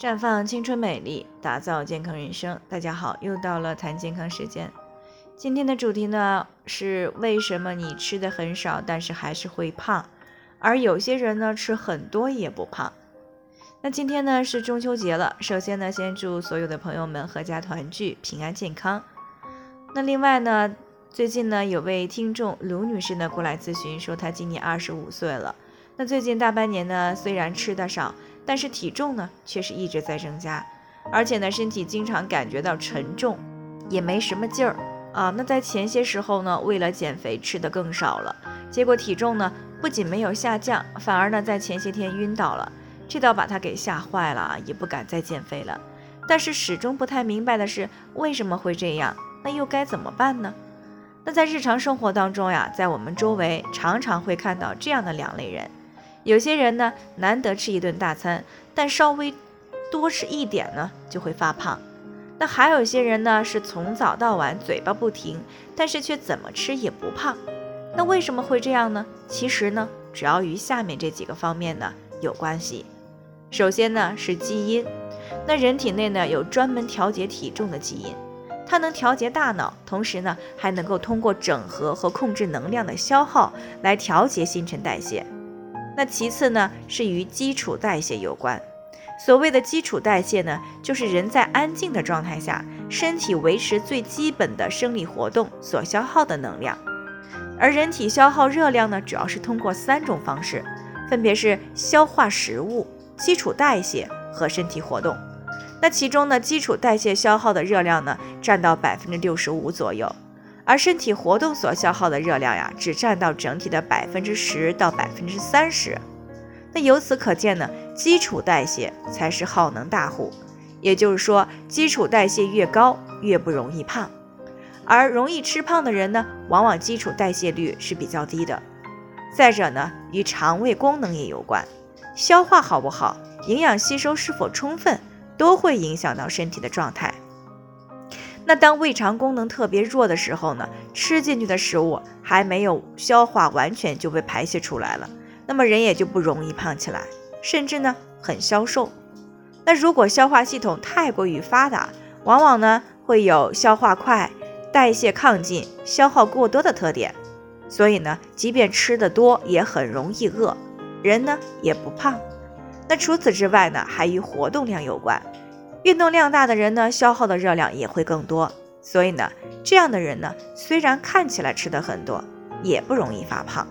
绽放青春美丽，打造健康人生。大家好，又到了谈健康时间。今天的主题呢是为什么你吃的很少，但是还是会胖，而有些人呢吃很多也不胖。那今天呢是中秋节了，首先呢先祝所有的朋友们阖家团聚，平安健康。那另外呢，最近呢有位听众卢女士呢过来咨询，说她今年二十五岁了，那最近大半年呢虽然吃的少。但是体重呢，却是一直在增加，而且呢，身体经常感觉到沉重，也没什么劲儿啊。那在前些时候呢，为了减肥吃的更少了，结果体重呢不仅没有下降，反而呢在前些天晕倒了，这倒把他给吓坏了啊，也不敢再减肥了。但是始终不太明白的是，为什么会这样？那又该怎么办呢？那在日常生活当中呀，在我们周围常常会看到这样的两类人。有些人呢，难得吃一顿大餐，但稍微多吃一点呢，就会发胖。那还有些人呢，是从早到晚嘴巴不停，但是却怎么吃也不胖。那为什么会这样呢？其实呢，主要与下面这几个方面呢有关系。首先呢是基因，那人体内呢有专门调节体重的基因，它能调节大脑，同时呢还能够通过整合和控制能量的消耗来调节新陈代谢。那其次呢，是与基础代谢有关。所谓的基础代谢呢，就是人在安静的状态下，身体维持最基本的生理活动所消耗的能量。而人体消耗热量呢，主要是通过三种方式，分别是消化食物、基础代谢和身体活动。那其中呢，基础代谢消耗的热量呢，占到百分之六十五左右。而身体活动所消耗的热量呀，只占到整体的百分之十到百分之三十。那由此可见呢，基础代谢才是耗能大户。也就是说，基础代谢越高，越不容易胖。而容易吃胖的人呢，往往基础代谢率是比较低的。再者呢，与肠胃功能也有关，消化好不好，营养吸收是否充分，都会影响到身体的状态。那当胃肠功能特别弱的时候呢，吃进去的食物还没有消化完全就被排泄出来了，那么人也就不容易胖起来，甚至呢很消瘦。那如果消化系统太过于发达，往往呢会有消化快、代谢亢进、消耗过多的特点，所以呢，即便吃的多，也很容易饿，人呢也不胖。那除此之外呢，还与活动量有关。运动量大的人呢，消耗的热量也会更多，所以呢，这样的人呢，虽然看起来吃的很多，也不容易发胖。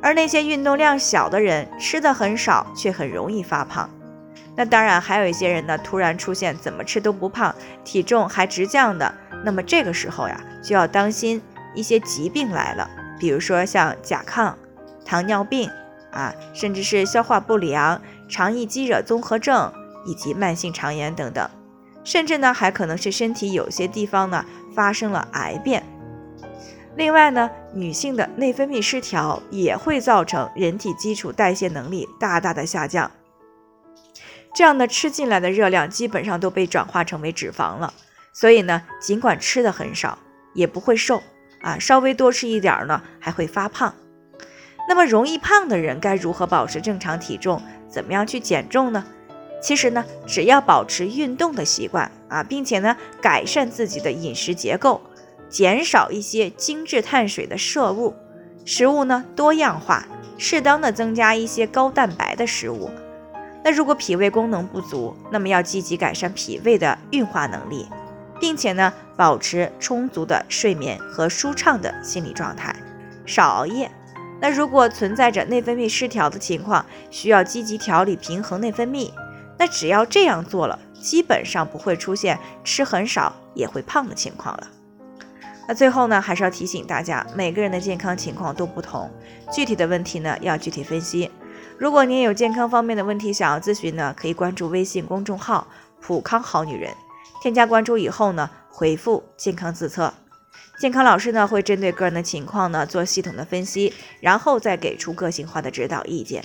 而那些运动量小的人，吃的很少，却很容易发胖。那当然，还有一些人呢，突然出现怎么吃都不胖，体重还直降的，那么这个时候呀，就要当心一些疾病来了，比如说像甲亢、糖尿病啊，甚至是消化不良、肠易激惹综合症。以及慢性肠炎等等，甚至呢还可能是身体有些地方呢发生了癌变。另外呢，女性的内分泌失调也会造成人体基础代谢能力大大的下降。这样呢吃进来的热量基本上都被转化成为脂肪了，所以呢，尽管吃的很少，也不会瘦啊，稍微多吃一点呢还会发胖。那么容易胖的人该如何保持正常体重？怎么样去减重呢？其实呢，只要保持运动的习惯啊，并且呢，改善自己的饮食结构，减少一些精致碳水的摄入，食物呢多样化，适当的增加一些高蛋白的食物。那如果脾胃功能不足，那么要积极改善脾胃的运化能力，并且呢，保持充足的睡眠和舒畅的心理状态，少熬夜。那如果存在着内分泌失调的情况，需要积极调理平衡内分泌。那只要这样做了，基本上不会出现吃很少也会胖的情况了。那最后呢，还是要提醒大家，每个人的健康情况都不同，具体的问题呢要具体分析。如果您有健康方面的问题想要咨询呢，可以关注微信公众号“普康好女人”，添加关注以后呢，回复“健康自测”，健康老师呢会针对个人的情况呢做系统的分析，然后再给出个性化的指导意见。